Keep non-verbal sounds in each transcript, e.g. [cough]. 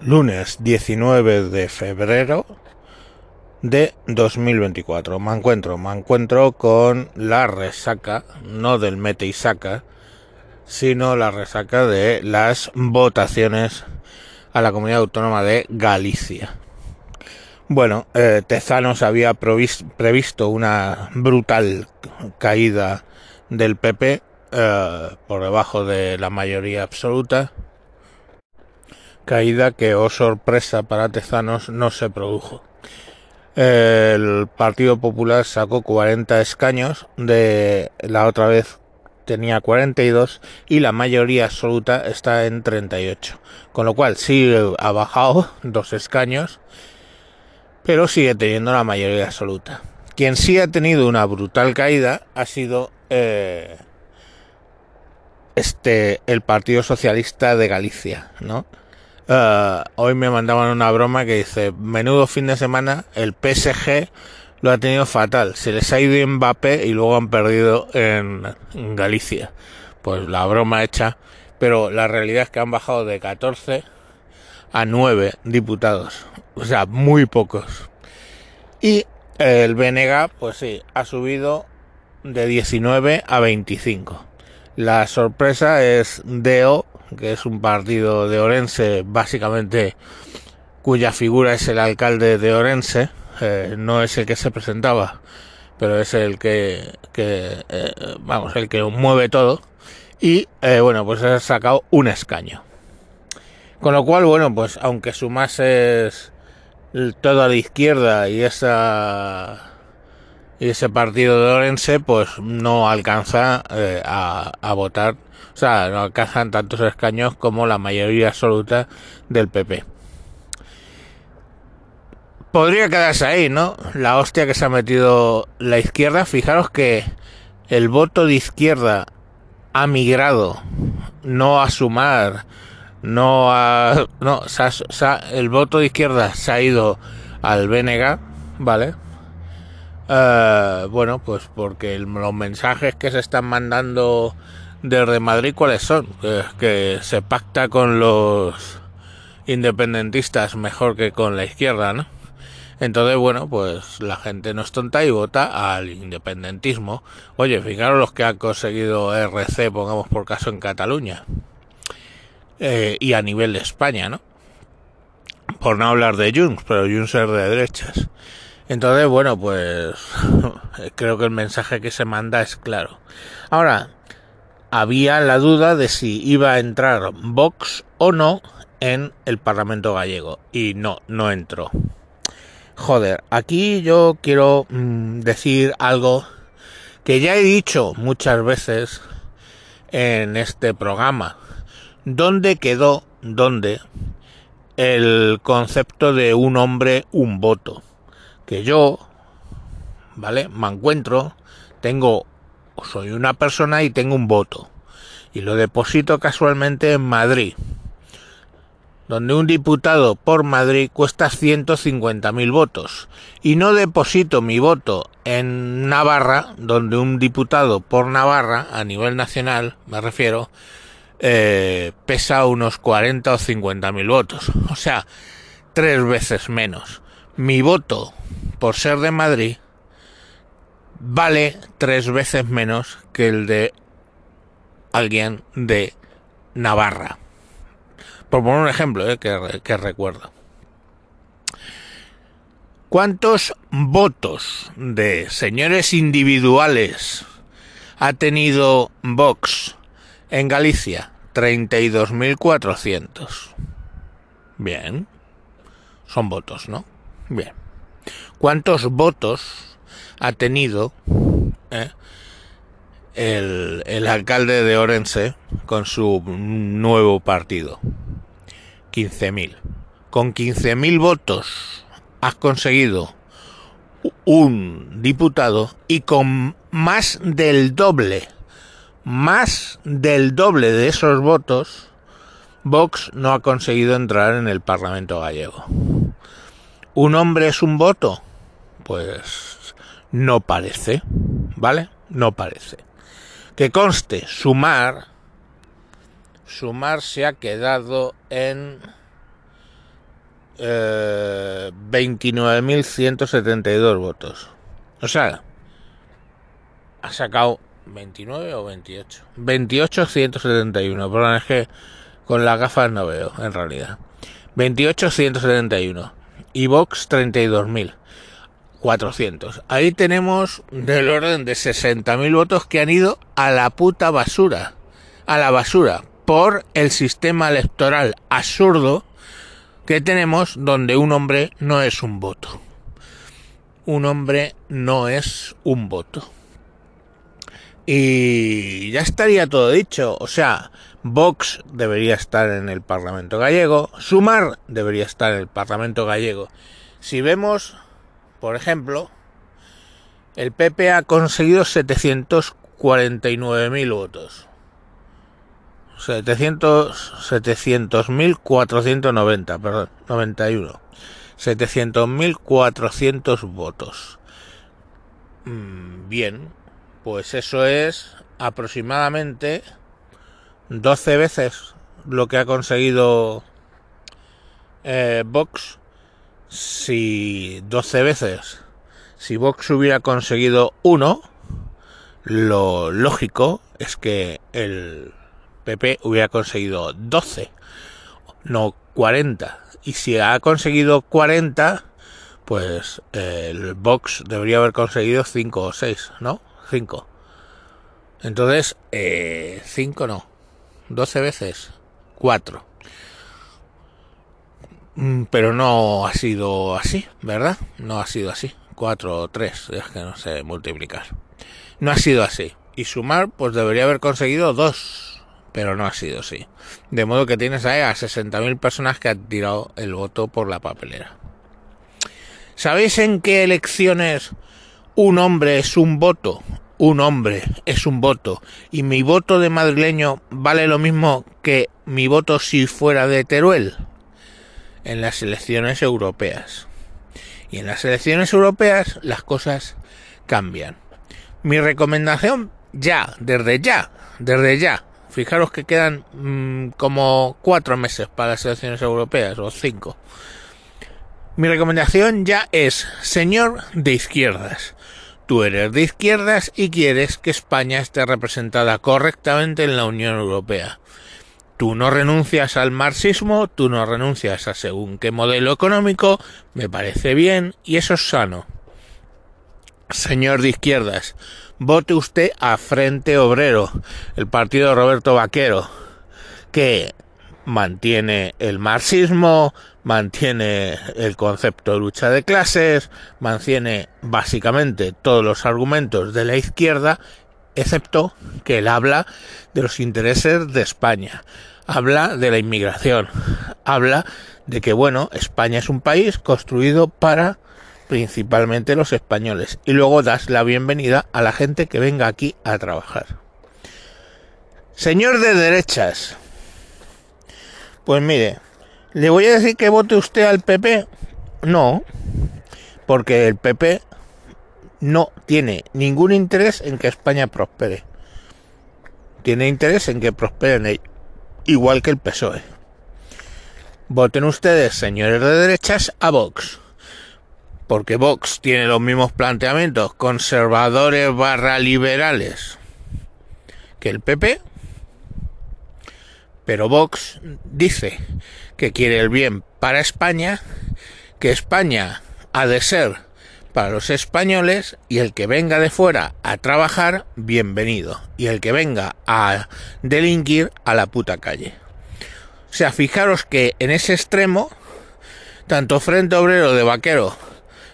lunes 19 de febrero de 2024. Me encuentro, me encuentro con la resaca, no del mete y saca, sino la resaca de las votaciones a la comunidad autónoma de Galicia. Bueno, eh, Tezanos había previsto una brutal caída del PP eh, por debajo de la mayoría absoluta caída que, oh sorpresa para Tezanos, no se produjo. El Partido Popular sacó 40 escaños, de la otra vez tenía 42 y la mayoría absoluta está en 38. Con lo cual sí ha bajado [laughs] dos escaños, pero sigue teniendo la mayoría absoluta. Quien sí ha tenido una brutal caída ha sido eh, este el Partido Socialista de Galicia, ¿no? Uh, hoy me mandaban una broma que dice, menudo fin de semana, el PSG lo ha tenido fatal. Se les ha ido Mbappé y luego han perdido en, Galicia. Pues la broma hecha. Pero la realidad es que han bajado de 14 a 9 diputados. O sea, muy pocos. Y el BNG, pues sí, ha subido de 19 a 25. La sorpresa es Deo que es un partido de Orense, básicamente cuya figura es el alcalde de Orense, eh, no es el que se presentaba, pero es el que, eh, vamos, el que mueve todo. Y eh, bueno, pues ha sacado un escaño. Con lo cual, bueno, pues aunque sumases toda la izquierda y esa y ese partido de Orense, pues no alcanza a, a votar o sea, no alcanzan tantos escaños como la mayoría absoluta del PP. Podría quedarse ahí, ¿no? La hostia que se ha metido la izquierda. Fijaros que el voto de izquierda ha migrado, no a sumar, no a... No, el voto de izquierda se ha ido al BNG, ¿vale? Eh, bueno, pues porque los mensajes que se están mandando de Madrid cuáles son, que, se pacta con los independentistas mejor que con la izquierda, ¿no? Entonces, bueno, pues la gente no es tonta y vota al independentismo. Oye, fijaros los que ha conseguido RC, pongamos por caso en Cataluña. Eh, y a nivel de España, ¿no? Por no hablar de Junts, pero Junts es de derechas. Entonces, bueno, pues [laughs] creo que el mensaje que se manda es claro. Ahora, había la duda de si iba a entrar Vox o no en el Parlamento gallego. Y no, no entró. Joder, aquí yo quiero mm, decir algo que ya he dicho muchas veces en este programa. ¿Dónde quedó, dónde, el concepto de un hombre, un voto? Que yo, ¿vale? Me encuentro, tengo soy una persona y tengo un voto. Y lo deposito casualmente en Madrid, donde un diputado por Madrid cuesta 150.000 votos. Y no deposito mi voto en Navarra, donde un diputado por Navarra, a nivel nacional, me refiero, eh, pesa unos 40 o 50.000 votos. O sea, tres veces menos. Mi voto, por ser de Madrid, vale tres veces menos que el de alguien de Navarra. Por poner un ejemplo eh, que, que recuerdo. ¿Cuántos votos de señores individuales ha tenido Vox en Galicia? 32.400. Bien. Son votos, ¿no? Bien. ¿Cuántos votos ha tenido ¿eh? el, el, alcalde de Orense con su nuevo partido. 15.000. Con 15.000 votos has conseguido un diputado y con más del doble, más del doble de esos votos, Vox no ha conseguido entrar en el Parlamento gallego. ¿Un hombre es un voto? Pues no parece, ¿vale? No parece. Que conste, sumar, sumar se ha quedado en eh, 29.172 votos. O sea, ha sacado 29 o 28. 28.171. Perdón, es que con las gafas no veo, en realidad. 28.171. Y Vox 32.400. Ahí tenemos del orden de 60.000 votos que han ido a la puta basura. A la basura. Por el sistema electoral absurdo que tenemos donde un hombre no es un voto. Un hombre no es un voto. Y ya estaría todo dicho. O sea, Vox debería estar en el Parlamento gallego. Sumar debería estar en el Parlamento gallego. Si vemos, por ejemplo, el PP ha conseguido 749.000 votos. 700 700.490, perdón, 91. 700.400 votos. Mm, bien, pues eso es aproximadamente 12 veces lo que ha conseguido eh, Vox. Si 12 veces, si Vox hubiera conseguido uno, lo lógico es que el PP hubiera conseguido 12, no 40. Y si ha conseguido 40, pues el Vox debería haber conseguido 5 o 6, ¿no? 5. Entonces, 5 eh, no. 12 veces. 4. Mm, pero no ha sido así, ¿verdad? No ha sido así. 4 o 3, es que no sé multiplicar. No ha sido así. Y sumar, pues debería haber conseguido 2. Pero no ha sido así. De modo que tienes ahí a 60.000 personas que han tirado el voto por la papelera. ¿Sabéis en qué elecciones un hombre es un voto, un hombre es un voto, y mi voto de madrileño vale lo mismo que mi voto si fuera de Teruel, en las elecciones europeas. Y en las elecciones europeas las cosas cambian. Mi recomendación ya, desde ya, desde ya, fijaros que quedan mmm, como cuatro meses para las elecciones europeas, o cinco. Mi recomendación ya es, señor de izquierdas, Tú eres de izquierdas y quieres que España esté representada correctamente en la Unión Europea. Tú no renuncias al marxismo, tú no renuncias a según qué modelo económico, me parece bien y eso es sano. Señor de izquierdas, vote usted a Frente Obrero, el partido de Roberto Vaquero, que mantiene el marxismo, mantiene el concepto de lucha de clases, mantiene básicamente todos los argumentos de la izquierda, excepto que él habla de los intereses de España, habla de la inmigración, habla de que, bueno, España es un país construido para principalmente los españoles y luego das la bienvenida a la gente que venga aquí a trabajar. Señor de derechas, pues mire, ¿le voy a decir que vote usted al PP? No, porque el PP no tiene ningún interés en que España prospere. Tiene interés en que prosperen igual que el PSOE. Voten ustedes, señores de derechas, a Vox. Porque Vox tiene los mismos planteamientos conservadores barra liberales que el PP pero Vox dice que quiere el bien para España, que España ha de ser para los españoles y el que venga de fuera a trabajar, bienvenido. Y el que venga a delinquir, a la puta calle. O sea, fijaros que en ese extremo, tanto Frente Obrero de Vaquero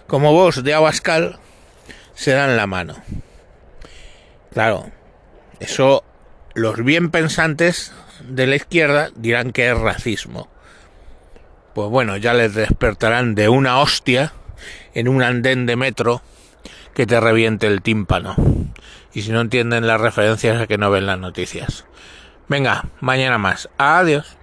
como vos de Abascal se dan la mano. Claro, eso los bien pensantes de la izquierda dirán que es racismo. Pues bueno, ya les despertarán de una hostia en un andén de metro que te reviente el tímpano. Y si no entienden las referencias es que no ven las noticias. Venga, mañana más. Adiós.